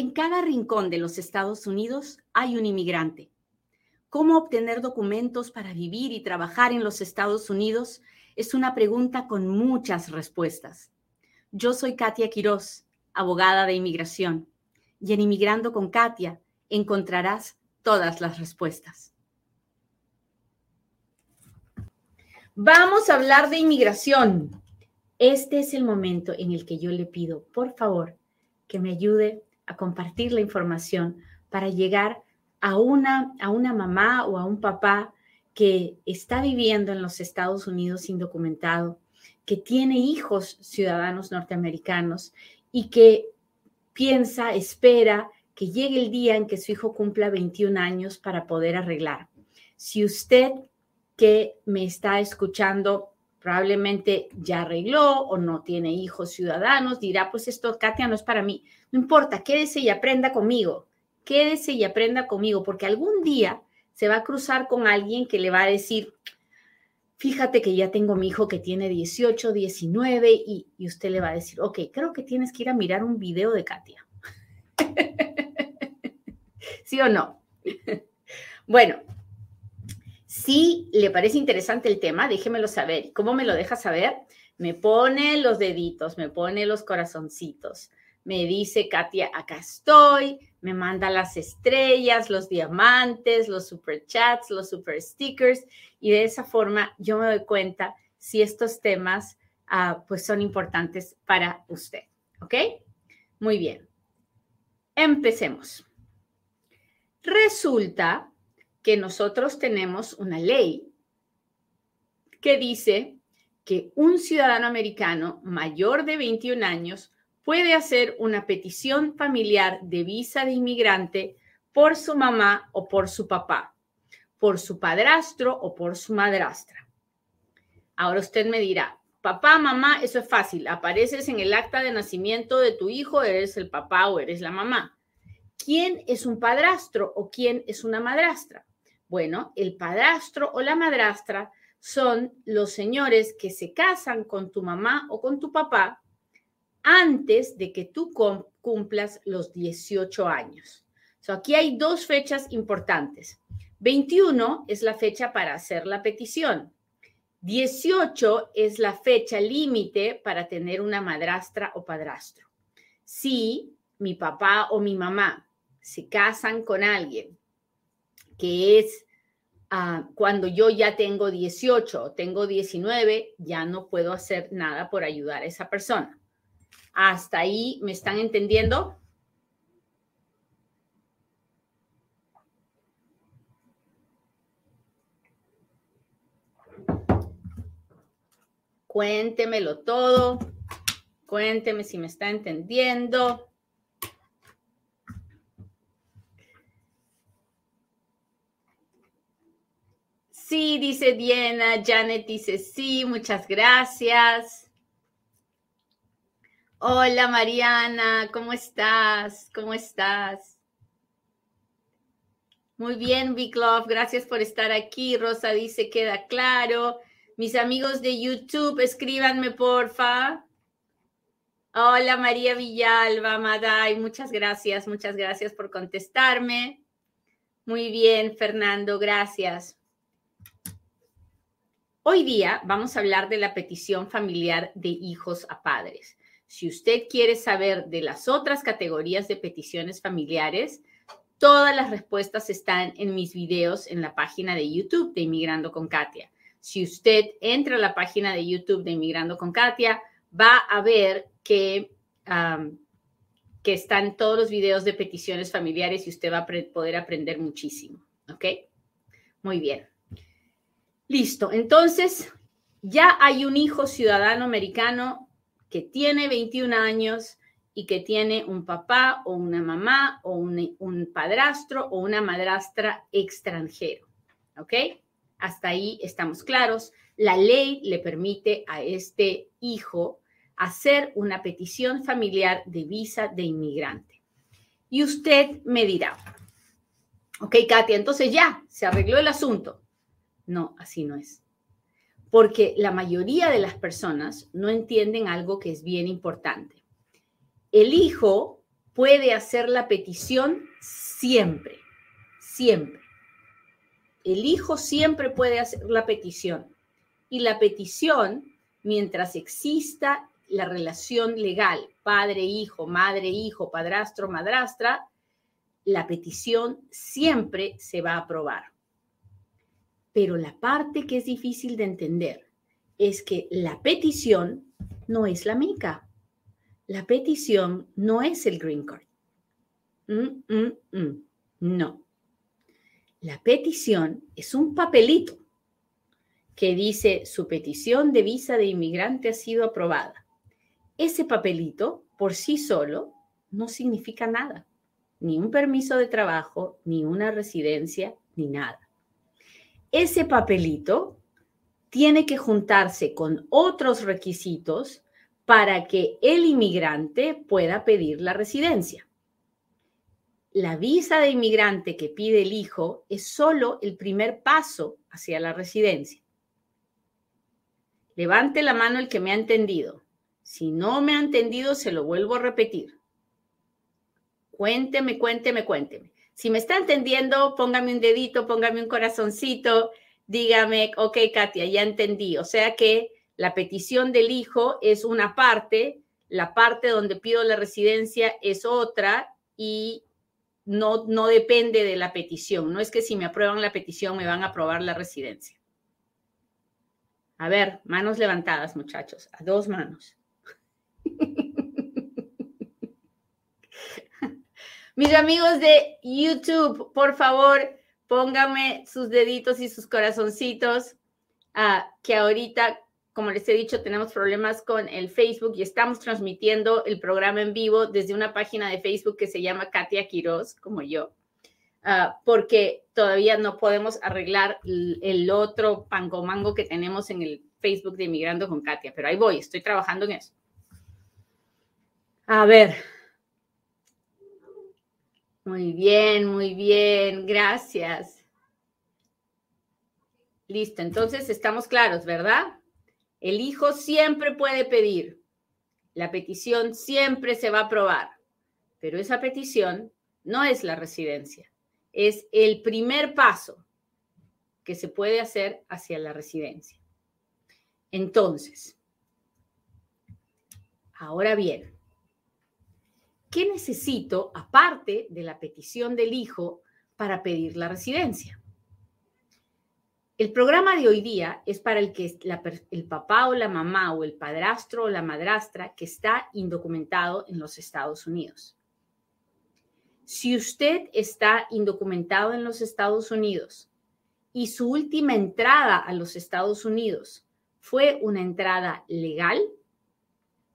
En cada rincón de los Estados Unidos hay un inmigrante. ¿Cómo obtener documentos para vivir y trabajar en los Estados Unidos? Es una pregunta con muchas respuestas. Yo soy Katia Quiroz, abogada de inmigración, y en Inmigrando con Katia encontrarás todas las respuestas. Vamos a hablar de inmigración. Este es el momento en el que yo le pido, por favor, que me ayude a compartir la información para llegar a una, a una mamá o a un papá que está viviendo en los Estados Unidos indocumentado, que tiene hijos ciudadanos norteamericanos y que piensa, espera que llegue el día en que su hijo cumpla 21 años para poder arreglar. Si usted que me está escuchando probablemente ya arregló o no tiene hijos ciudadanos, dirá, pues esto, Katia, no es para mí. No importa, quédese y aprenda conmigo, quédese y aprenda conmigo, porque algún día se va a cruzar con alguien que le va a decir, fíjate que ya tengo mi hijo que tiene 18, 19 y, y usted le va a decir, ok, creo que tienes que ir a mirar un video de Katia. ¿Sí o no? bueno, si le parece interesante el tema, déjemelo saber. ¿Cómo me lo deja saber? Me pone los deditos, me pone los corazoncitos. Me dice, Katia, acá estoy. Me manda las estrellas, los diamantes, los super chats, los super stickers. Y de esa forma yo me doy cuenta si estos temas ah, pues son importantes para usted. ¿Ok? Muy bien. Empecemos. Resulta que nosotros tenemos una ley que dice que un ciudadano americano mayor de 21 años puede hacer una petición familiar de visa de inmigrante por su mamá o por su papá, por su padrastro o por su madrastra. Ahora usted me dirá, papá, mamá, eso es fácil, apareces en el acta de nacimiento de tu hijo, eres el papá o eres la mamá. ¿Quién es un padrastro o quién es una madrastra? Bueno, el padrastro o la madrastra son los señores que se casan con tu mamá o con tu papá antes de que tú cumplas los 18 años. aquí hay dos fechas importantes. 21 es la fecha para hacer la petición. 18 es la fecha límite para tener una madrastra o padrastro. Si mi papá o mi mamá se casan con alguien que es ah, cuando yo ya tengo 18 tengo 19, ya no puedo hacer nada por ayudar a esa persona. ¿Hasta ahí me están entendiendo? Cuéntemelo todo. Cuénteme si me está entendiendo. Sí, dice Diana. Janet dice sí, muchas gracias. Hola Mariana, ¿cómo estás? ¿Cómo estás? Muy bien, Big Love, gracias por estar aquí. Rosa dice, queda claro. Mis amigos de YouTube, escríbanme, porfa. Hola María Villalba, Maday, muchas gracias, muchas gracias por contestarme. Muy bien, Fernando, gracias. Hoy día vamos a hablar de la petición familiar de hijos a padres. Si usted quiere saber de las otras categorías de peticiones familiares, todas las respuestas están en mis videos en la página de YouTube de Inmigrando con Katia. Si usted entra a la página de YouTube de Inmigrando con Katia, va a ver que, que están todos los videos de peticiones familiares y usted va a poder aprender muchísimo. ¿Ok? Muy bien. Listo, entonces ya hay un hijo ciudadano americano que tiene 21 años y que tiene un papá o una mamá o un, padrastro o una madrastra extranjero. ¿Ok? Hasta ahí estamos claros. La ley le permite a este hijo hacer una petición familiar de visa de inmigrante. Y usted me dirá, ok, Katia, entonces ya, se arregló el asunto. No, así no es. Porque la mayoría de las personas no entienden algo que es bien importante. El hijo puede hacer la petición siempre, siempre. El hijo siempre puede hacer la petición. Y la petición, mientras exista la relación legal, padre-hijo, madre-hijo, padrastro-madrastra, la petición siempre se va a aprobar. Pero la parte que es difícil de entender es que la petición no es la mica. La petición no es el green card. Mm, mm, mm. No. La petición es un papelito que dice su petición de visa de inmigrante ha sido aprobada. Ese papelito por sí solo no significa nada, ni un permiso de trabajo, ni una residencia, ni nada. Ese papelito tiene que juntarse con otros requisitos para que el inmigrante pueda pedir la residencia. La visa de inmigrante que pide el hijo es solo el primer paso hacia la residencia. Levante la mano el que me ha entendido. Si no me ha entendido, se lo vuelvo a repetir. Cuénteme, cuénteme, cuénteme. Si me está entendiendo, póngame un dedito, póngame un corazoncito, dígame, ok, Katia, ya entendí. O sea que la petición del hijo es una parte, la parte donde pido la residencia es otra y no, no depende de la petición. No es que si me aprueban la petición me van a aprobar la residencia. A ver, manos levantadas, muchachos, a dos manos. Mis amigos de YouTube, por favor, pónganme sus deditos y sus corazoncitos, ah, que ahorita, como les he dicho, tenemos problemas con el Facebook y estamos transmitiendo el programa en vivo desde una página de Facebook que se llama Katia Quiroz, como yo, ah, porque todavía no podemos arreglar el, otro pango mango que tenemos en el Facebook de Inmigrando con Katia, pero ahí voy, estoy trabajando en eso. A ver, muy bien, muy bien, gracias. Listo, entonces estamos claros, ¿verdad? El hijo siempre puede pedir, la petición siempre se va a aprobar, pero esa petición no es la residencia, es el primer paso que se puede hacer hacia la residencia. Entonces, ahora bien, ¿qué necesito aparte de la petición del hijo para pedir la residencia? El programa de hoy día es para el que el papá o la mamá o el padrastro o la madrastra que está indocumentado en los Estados Unidos. Si usted está indocumentado en los Estados Unidos y su última entrada a los Estados Unidos fue una entrada legal,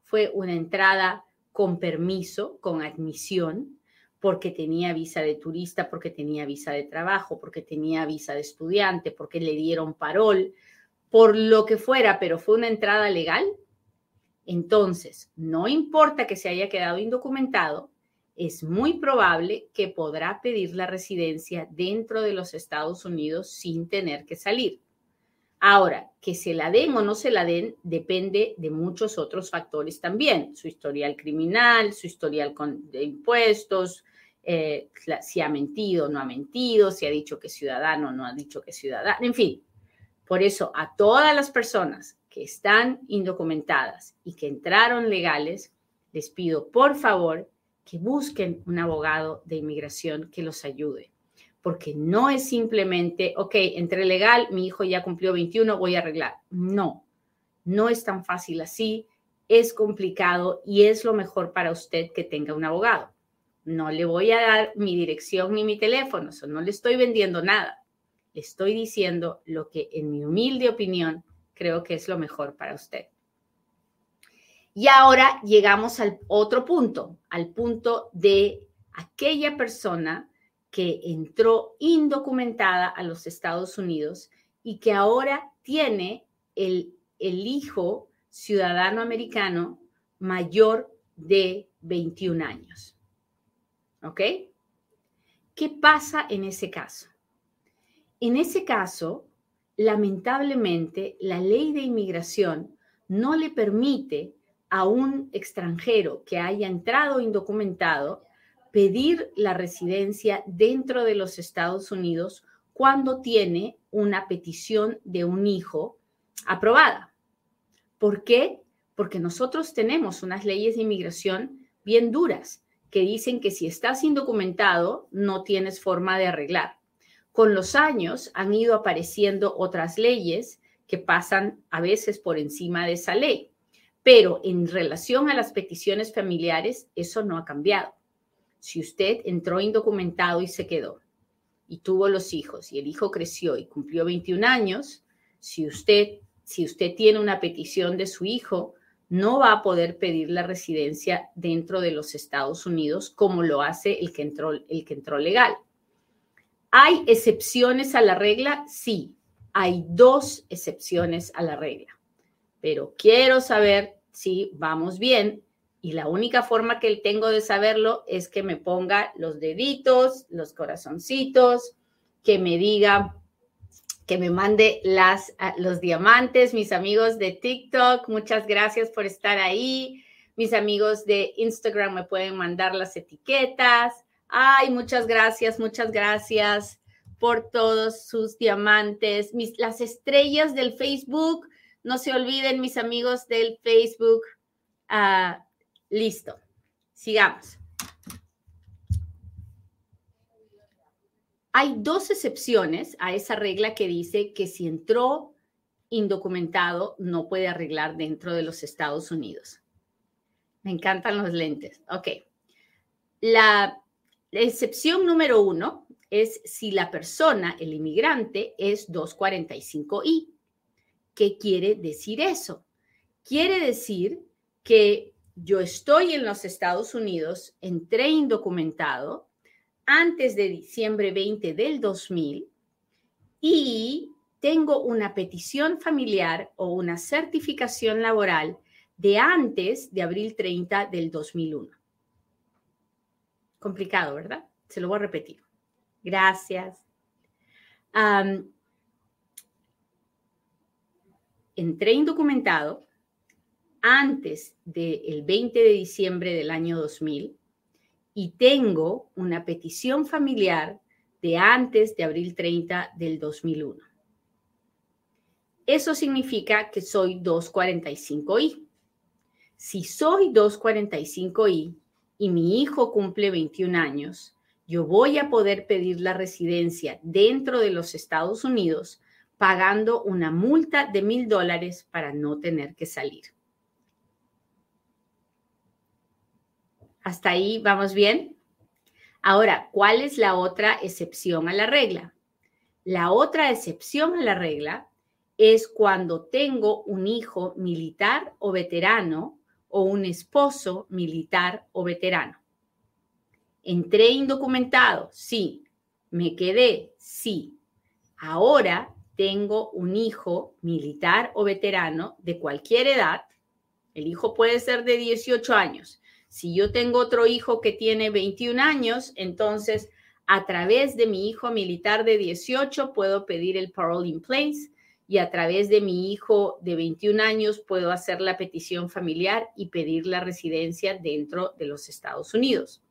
fue una entrada con permiso, con admisión, porque tenía visa de turista, porque tenía visa de trabajo, porque tenía visa de estudiante, porque le dieron parol, por lo que fuera, pero fue una entrada legal, entonces no importa que se haya quedado indocumentado, es muy probable que podrá pedir la residencia dentro de los Estados Unidos sin tener que salir. Ahora, que se la den o no se la den depende de muchos otros factores también, su historial criminal, su historial de impuestos, eh, si ha mentido o no ha mentido, si ha dicho que es ciudadano o no ha dicho que es ciudadano, en fin. Por eso, a todas las personas que están indocumentadas y que entraron legales, les pido por favor que busquen un abogado de inmigración que los ayude porque no es simplemente, ok, entre legal, mi hijo ya cumplió 21, voy a arreglar. No, no es tan fácil así, es complicado y es lo mejor para usted que tenga un abogado. No le voy a dar mi dirección ni mi teléfono, no le estoy vendiendo nada. Le estoy diciendo lo que en mi humilde opinión creo que es lo mejor para usted. Y ahora llegamos al otro punto, al punto de aquella persona que entró indocumentada a los Estados Unidos y que ahora tiene el, el hijo ciudadano americano mayor de 21 años. ¿Ok? ¿Qué pasa en ese caso? En ese caso, lamentablemente, la ley de inmigración no le permite a un extranjero que haya entrado indocumentado pedir la residencia dentro de los Estados Unidos cuando tiene una petición de un hijo aprobada. ¿Por qué? Porque nosotros tenemos unas leyes de inmigración bien duras que dicen que si estás indocumentado no tienes forma de arreglar. Con los años han ido apareciendo otras leyes que pasan a veces por encima de esa ley, pero en relación a las peticiones familiares, eso no ha cambiado. Si usted entró indocumentado y se quedó y tuvo los hijos y el hijo creció y cumplió 21 años, si usted si usted tiene una petición de su hijo, no va a poder pedir la residencia dentro de los Estados Unidos como lo hace el que entró, el que entró legal. ¿Hay excepciones a la regla? Sí, hay dos excepciones a la regla. Pero quiero saber si vamos bien y la única forma que tengo de saberlo es que me ponga los deditos, los corazoncitos, que me diga que me mande las, ah, los diamantes, mis amigos de TikTok, muchas gracias por estar ahí. Mis amigos de Instagram me pueden mandar las etiquetas. Ay, muchas gracias, muchas gracias por todos sus diamantes. Mis, las estrellas del Facebook, no se olviden, mis amigos del Facebook. Ah, listo, sigamos. Hay dos excepciones a esa regla que dice que si entró indocumentado no puede arreglar dentro de los Estados Unidos. Me encantan los lentes. Ok. La, excepción número uno es si la persona, el inmigrante, es 245I. ¿Qué quiere decir eso? Quiere decir que yo estoy en los Estados Unidos, entré indocumentado, antes de diciembre 20 del 2000 y tengo una petición familiar o una certificación laboral de antes de abril 30 del 2001. Complicado, ¿verdad? Se lo voy a repetir. Gracias. entré indocumentado antes del 20 de diciembre del año 2000 y tengo una petición familiar de antes de abril 30 del 2001. Eso significa que soy 245I. Si soy 245I y mi hijo cumple 21 años, yo voy a poder pedir la residencia dentro de los Estados Unidos pagando una multa de mil dólares para no tener que salir. ¿Hasta ahí vamos bien? Ahora, ¿cuál es la otra excepción a la regla? La otra excepción a la regla es cuando tengo un hijo militar o veterano o un esposo militar o veterano. Entré indocumentado, sí. Me quedé, sí. Ahora tengo un hijo militar o veterano de cualquier edad. El hijo puede ser de 18 años si yo tengo otro hijo que tiene 21 años, entonces a través de mi hijo militar de 18 puedo pedir el parole in place y a través de mi hijo de 21 años puedo hacer la petición familiar y pedir la residencia dentro de los Estados Unidos.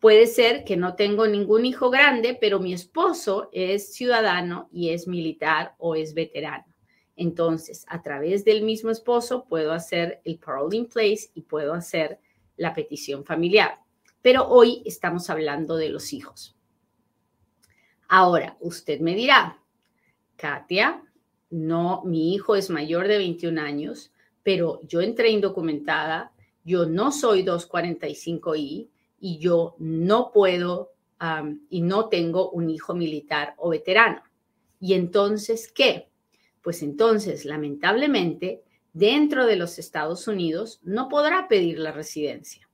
Puede ser que no tengo ningún hijo grande, pero mi esposo es ciudadano y es militar o es veterano. Entonces, a través del mismo esposo puedo hacer el parole in place y puedo hacer la petición familiar. Pero hoy estamos hablando de los hijos. Ahora, usted me dirá, Katia, no, mi hijo es mayor de 21 años, pero yo entré indocumentada, yo no soy 245I y yo no puedo y no tengo un hijo militar o veterano. ¿Y entonces qué? Pues entonces, lamentablemente, dentro de los Estados Unidos no podrá pedir la residencia.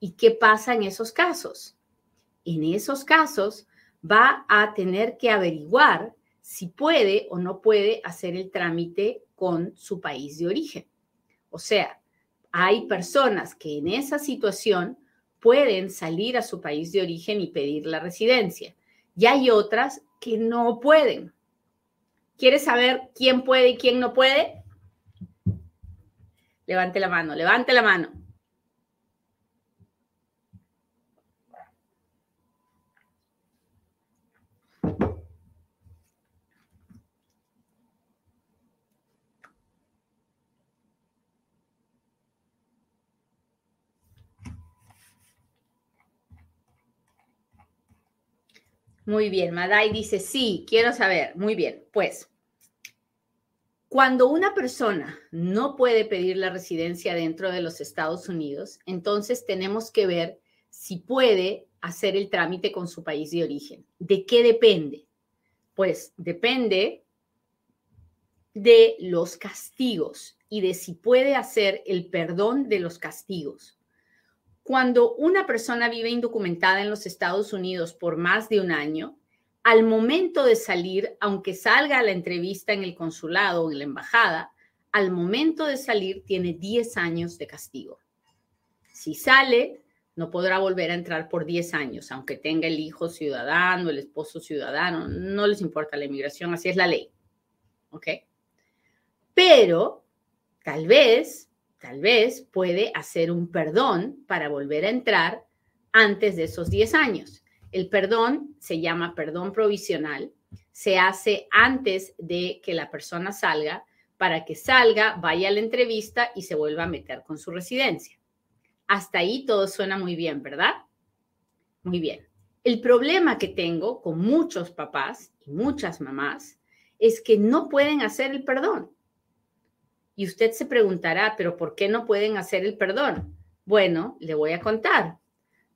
¿Y qué pasa en esos casos? En esos casos va a tener que averiguar si puede o no puede hacer el trámite con su país de origen. O sea, hay personas que en esa situación pueden salir a su país de origen y pedir la residencia. Y hay otras que no pueden. ¿Quieres saber quién puede y quién no puede? Levante la mano, levante la mano. Muy bien, Madai dice, sí, quiero saber. Muy bien, pues cuando una persona no puede pedir la residencia dentro de los Estados Unidos, entonces tenemos que ver si puede hacer el trámite con su país de origen. ¿De qué depende? Pues depende de los castigos y de si puede hacer el perdón de los castigos. Cuando una persona vive indocumentada en los Estados Unidos por más de un año, al momento de salir, aunque salga a la entrevista en el consulado o en la embajada, al momento de salir tiene 10 años de castigo. Si sale, no podrá volver a entrar por 10 años, aunque tenga el hijo ciudadano, el esposo ciudadano, no les importa la inmigración, así es la ley. ¿Ok? Pero tal vez tal vez puede hacer un perdón para volver a entrar antes de esos 10 años. El perdón se llama perdón provisional, se hace antes de que la persona salga para que salga, vaya a la entrevista y se vuelva a meter con su residencia. Hasta ahí todo suena muy bien, ¿verdad? Muy bien. El problema que tengo con muchos papás y muchas mamás es que no pueden hacer el perdón. Y usted se preguntará, pero ¿por qué no pueden hacer el perdón? Bueno, le voy a contar.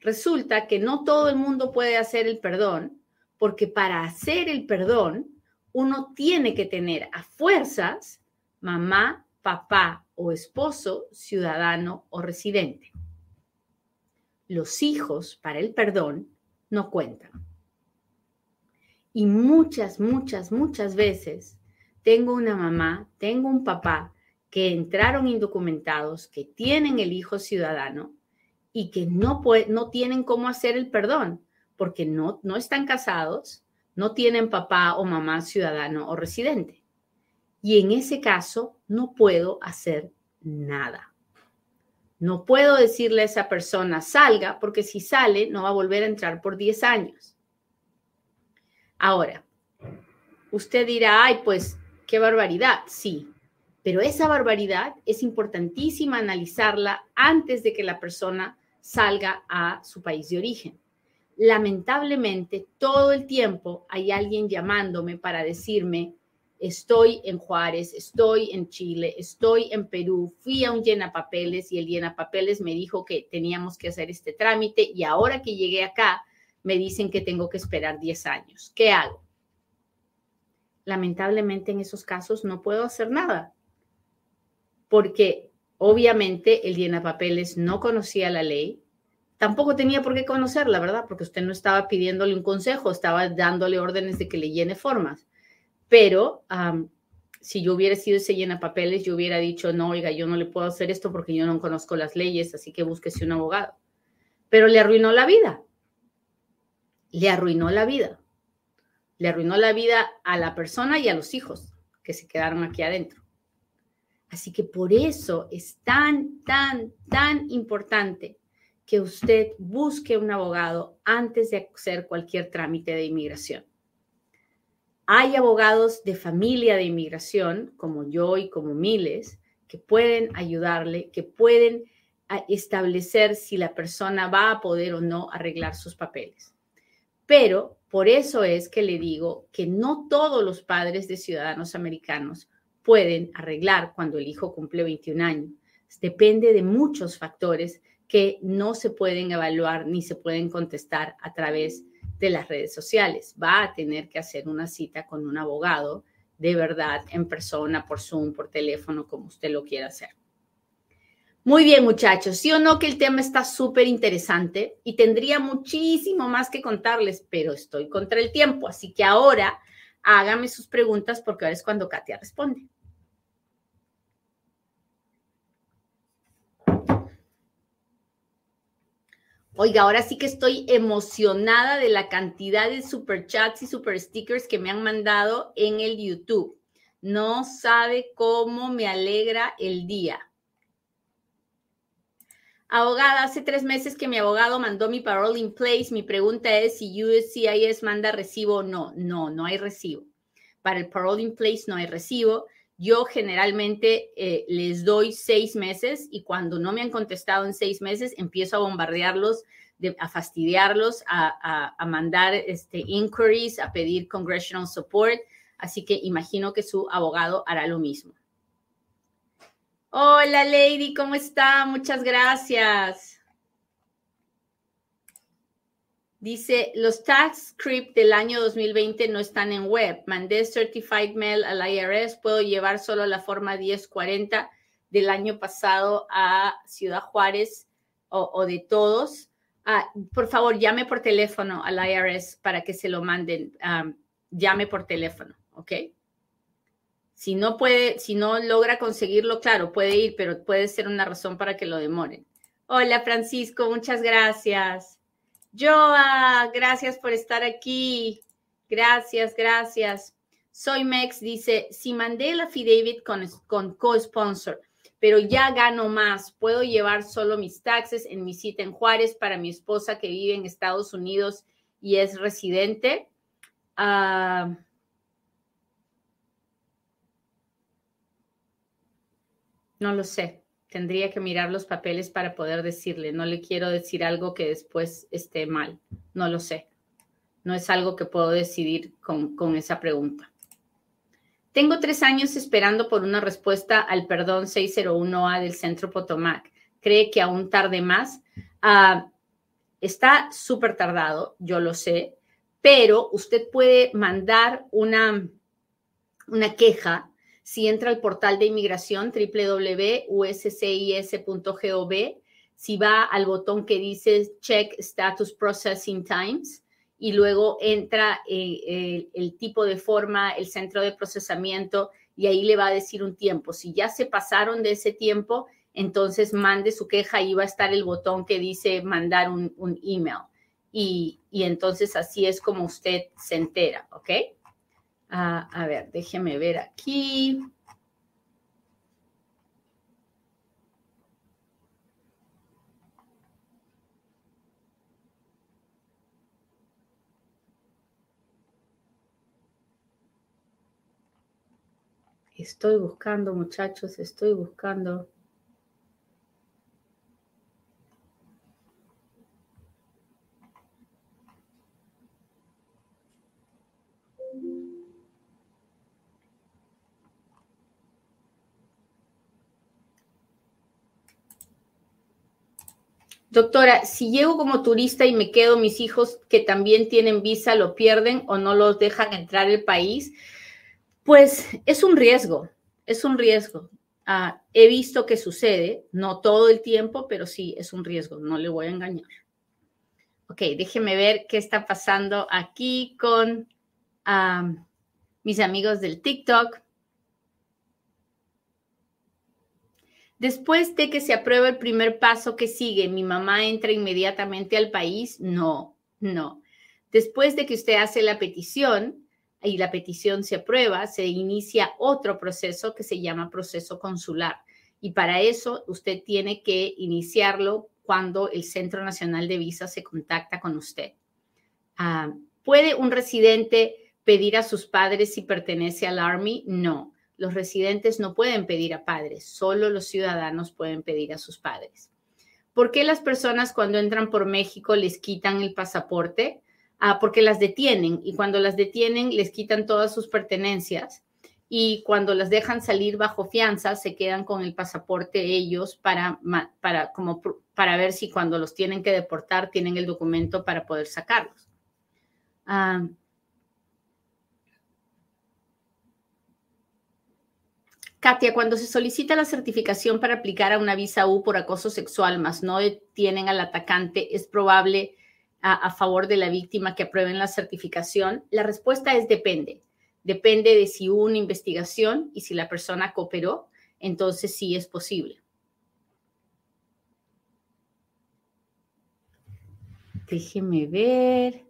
Resulta que no todo el mundo puede hacer el perdón, porque para hacer el perdón, uno tiene que tener a fuerzas mamá, papá o esposo, ciudadano o residente. Los hijos para el perdón no cuentan. Y muchas, muchas, muchas veces tengo una mamá, tengo un papá que entraron indocumentados, que tienen el hijo ciudadano y que no, no tienen cómo hacer el perdón, porque no, no están casados, no tienen papá o mamá ciudadano o residente. Y en ese caso no puedo hacer nada. No puedo decirle a esa persona salga, porque si sale no va a volver a entrar por 10 años. Ahora, usted dirá, ay, pues qué barbaridad. Sí, pero esa barbaridad es importantísima analizarla antes de que la persona salga a su país de origen. Lamentablemente, todo el tiempo hay alguien llamándome para decirme, estoy en Juárez, estoy en Chile, estoy en Perú, fui a un llenapapeles y el llenapapeles me dijo que teníamos que hacer este trámite y ahora que llegué acá me dicen que tengo que esperar 10 años. ¿Qué hago? Lamentablemente en esos casos no puedo hacer nada porque obviamente el papeles no conocía la ley, tampoco tenía por qué conocerla, ¿verdad? Porque usted no estaba pidiéndole un consejo, estaba dándole órdenes de que le llene formas. Pero si yo hubiera sido ese llena papeles, yo hubiera dicho, no, oiga, yo no le puedo hacer esto porque yo no conozco las leyes, así que búsquese un abogado. Pero le arruinó la vida. Le arruinó la vida. Le arruinó la vida a la persona y a los hijos que se quedaron aquí adentro. Así que por eso es tan, tan, tan importante que usted busque un abogado antes de hacer cualquier trámite de inmigración. Hay abogados de familia de inmigración, como yo y como miles, que pueden ayudarle, que pueden establecer si la persona va a poder o no arreglar sus papeles. Pero por eso es que le digo que no todos los padres de ciudadanos americanos pueden arreglar cuando el hijo cumple 21 años. Depende de muchos factores que no se pueden evaluar ni se pueden contestar a través de las redes sociales. Va a tener que hacer una cita con un abogado de verdad en persona, por Zoom, por teléfono, como usted lo quiera hacer. Muy bien, muchachos. Sí o no que el tema está súper interesante y tendría muchísimo más que contarles, pero estoy contra el tiempo. Así que ahora hágame sus preguntas porque ahora es cuando Katia responde. Oiga, ahora sí que estoy emocionada de la cantidad de super chats y super stickers que me han mandado en el YouTube. No sabe cómo me alegra el día. Abogada, hace tres meses que mi abogado mandó mi parole in place. Mi pregunta es si USCIS manda recibo o no. No, no hay recibo. Para el parole in place no hay recibo. Yo generalmente eh, les doy seis meses y cuando no me han contestado en seis meses, empiezo a bombardearlos, a fastidiarlos, a, mandar este, inquiries, a pedir congressional support. Así que imagino que su abogado hará lo mismo. Hola, Lady, ¿cómo está? Muchas gracias. Dice, los tax script del año 2020 no están en web. Mandé certified mail al IRS. Puedo llevar solo la forma 1040 del año pasado a Ciudad Juárez o, de todos. Ah, por favor, llame por teléfono al IRS para que se lo manden. Ah, llame por teléfono, ¿ok? Si no puede, si no logra conseguirlo, claro, puede ir, pero puede ser una razón para que lo demoren. Hola, Francisco, muchas gracias. Joa, gracias por estar aquí. Gracias, gracias. Soy Mex, dice, si mandé el affidavit con, con co-sponsor, pero ya gano más, puedo llevar solo mis taxes en mi cita en Juárez para mi esposa que vive en Estados Unidos y es residente. Ah, No lo sé. Tendría que mirar los papeles para poder decirle. No le quiero decir algo que después esté mal. No lo sé. No es algo que puedo decidir con, esa pregunta. Tengo tres años esperando por una respuesta al perdón 601A del Centro Potomac. ¿Cree que aún tarde más? Ah, está súper tardado, yo lo sé, pero usted puede mandar una, una queja si entra al portal de inmigración www.uscis.gov, si va al botón que dice Check Status Processing Times y luego entra eh, el, tipo de forma, el centro de procesamiento y ahí le va a decir un tiempo. Si ya se pasaron de ese tiempo, entonces mande su queja y va a estar el botón que dice mandar un, email. Y, y entonces así es como usted se entera, ¿ok? Ah, a ver, déjeme ver aquí. Estoy buscando, muchachos, estoy buscando. Doctora, si llego como turista y me quedo, mis hijos que también tienen visa lo pierden o no los dejan entrar al país, pues es un riesgo, es un riesgo. Ah, he visto que sucede, no todo el tiempo, pero sí es un riesgo, no le voy a engañar. Ok, déjeme ver qué está pasando aquí con ah, mis amigos del TikTok. Después de que se apruebe el primer paso que sigue, ¿mi mamá entra inmediatamente al país? No, no. Después de que usted hace la petición y la petición se aprueba, se inicia otro proceso que se llama proceso consular. Y para eso usted tiene que iniciarlo cuando el Centro Nacional de Visas se contacta con usted. Ah, ¿Puede un residente pedir a sus padres si pertenece al Army? No los residentes no pueden pedir a padres, solo los ciudadanos pueden pedir a sus padres. ¿Por qué las personas cuando entran por México les quitan el pasaporte? Ah, porque las detienen y cuando las detienen les quitan todas sus pertenencias y cuando las dejan salir bajo fianza se quedan con el pasaporte ellos para, para, como, para ver si cuando los tienen que deportar tienen el documento para poder sacarlos. Ah, Katia, cuando se solicita la certificación para aplicar a una visa U por acoso sexual, más no detienen al atacante, ¿es probable a, favor de la víctima que aprueben la certificación? La respuesta es depende. Depende de si hubo una investigación y si la persona cooperó, entonces sí es posible. Déjeme ver.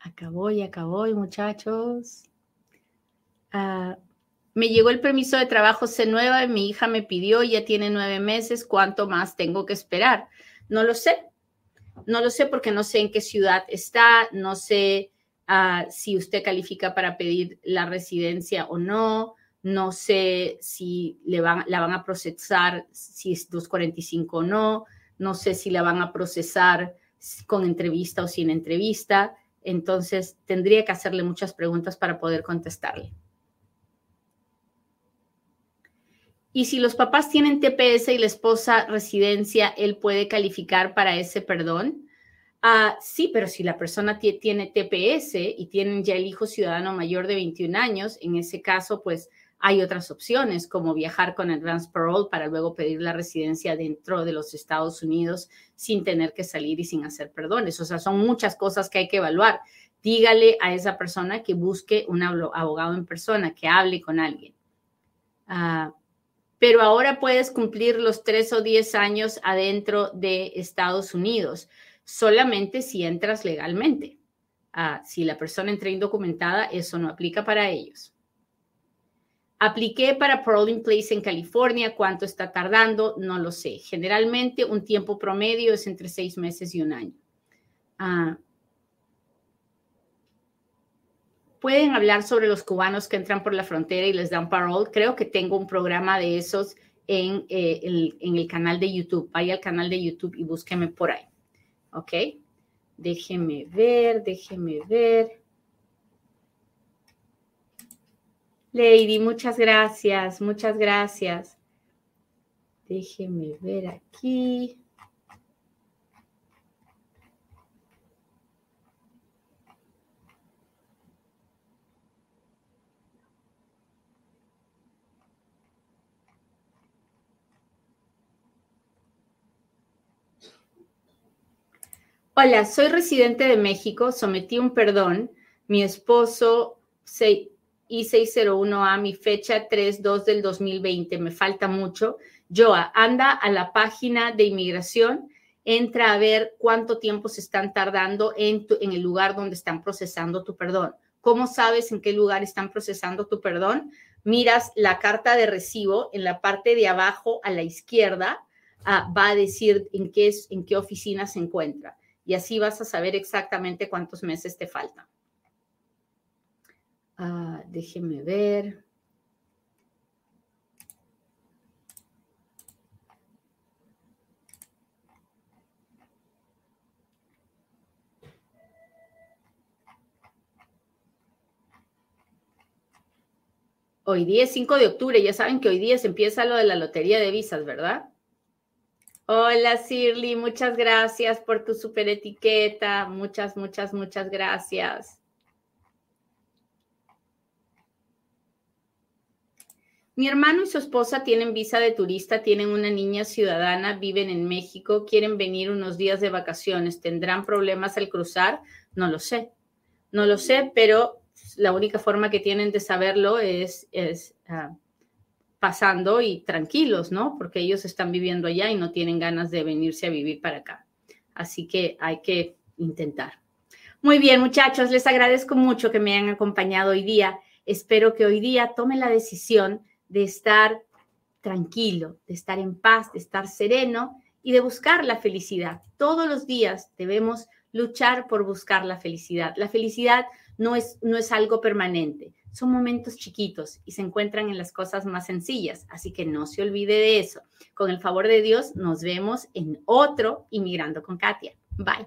Acabó y acabó, muchachos. Ah, me llegó el permiso de trabajo C9, mi hija me pidió, ya tiene nueve meses, ¿cuánto más tengo que esperar? No lo sé, no lo sé porque no sé en qué ciudad está, no sé ah, si usted califica para pedir la residencia o no, no sé si le van, la van a procesar, si es 245 o no, no sé si la van a procesar con entrevista o sin entrevista. Entonces, tendría que hacerle muchas preguntas para poder contestarle. Y si los papás tienen TPS y la esposa residencia, ¿él puede calificar para ese perdón? Ah, sí, pero si la persona tiene TPS y tienen ya el hijo ciudadano mayor de 21 años, en ese caso, pues hay otras opciones como viajar con advance parole para luego pedir la residencia dentro de los Estados Unidos sin tener que salir y sin hacer perdones. O sea, son muchas cosas que hay que evaluar. Dígale a esa persona que busque un abogado en persona, que hable con alguien. Ah, pero ahora puedes cumplir los tres o diez años adentro de Estados Unidos, solamente si entras legalmente. Ah, si la persona entra indocumentada, eso no aplica para ellos. Apliqué para Parole Place en California. ¿Cuánto está tardando? No lo sé. Generalmente un tiempo promedio es entre seis meses y un año. Ah. Pueden hablar sobre los cubanos que entran por la frontera y les dan parole. Creo que tengo un programa de esos en, eh, el, en el canal de YouTube. Vaya al canal de YouTube y búsqueme por ahí. ¿Ok? Déjeme ver, déjeme ver. Lady, muchas gracias, muchas gracias. Déjeme ver aquí. Hola, soy residente de México, sometí un perdón. Mi esposo se I601A, mi fecha 3-2 del 2020, me falta mucho. Joa, anda a la página de inmigración, entra a ver cuánto tiempo se están tardando en, en el lugar donde están procesando tu perdón. ¿Cómo sabes en qué lugar están procesando tu perdón? Miras la carta de recibo en la parte de abajo a la izquierda, ah, va a decir en qué, en qué oficina se encuentra. Y así vas a saber exactamente cuántos meses te faltan. Ah, déjeme ver. Hoy día es 5 de octubre, ya saben que hoy día se empieza lo de la lotería de visas, ¿verdad? Hola, Shirley, muchas gracias por tu super etiqueta. Muchas, muchas, muchas gracias. Mi hermano y su esposa tienen visa de turista, tienen una niña ciudadana, viven en México, quieren venir unos días de vacaciones. ¿Tendrán problemas al cruzar? No lo sé. No lo sé, pero la única forma que tienen de saberlo es, es ah, pasando y tranquilos, ¿no? Porque ellos están viviendo allá y no tienen ganas de venirse a vivir para acá. Así que hay que intentar. Muy bien, muchachos, les agradezco mucho que me hayan acompañado hoy día. Espero que hoy día tomen la decisión de estar tranquilo, de estar en paz, de estar sereno y de buscar la felicidad. Todos los días debemos luchar por buscar la felicidad. La felicidad no es, no es algo permanente, son momentos chiquitos y se encuentran en las cosas más sencillas, así que no se olvide de eso. Con el favor de Dios, nos vemos en otro Inmigrando con Katia. Bye.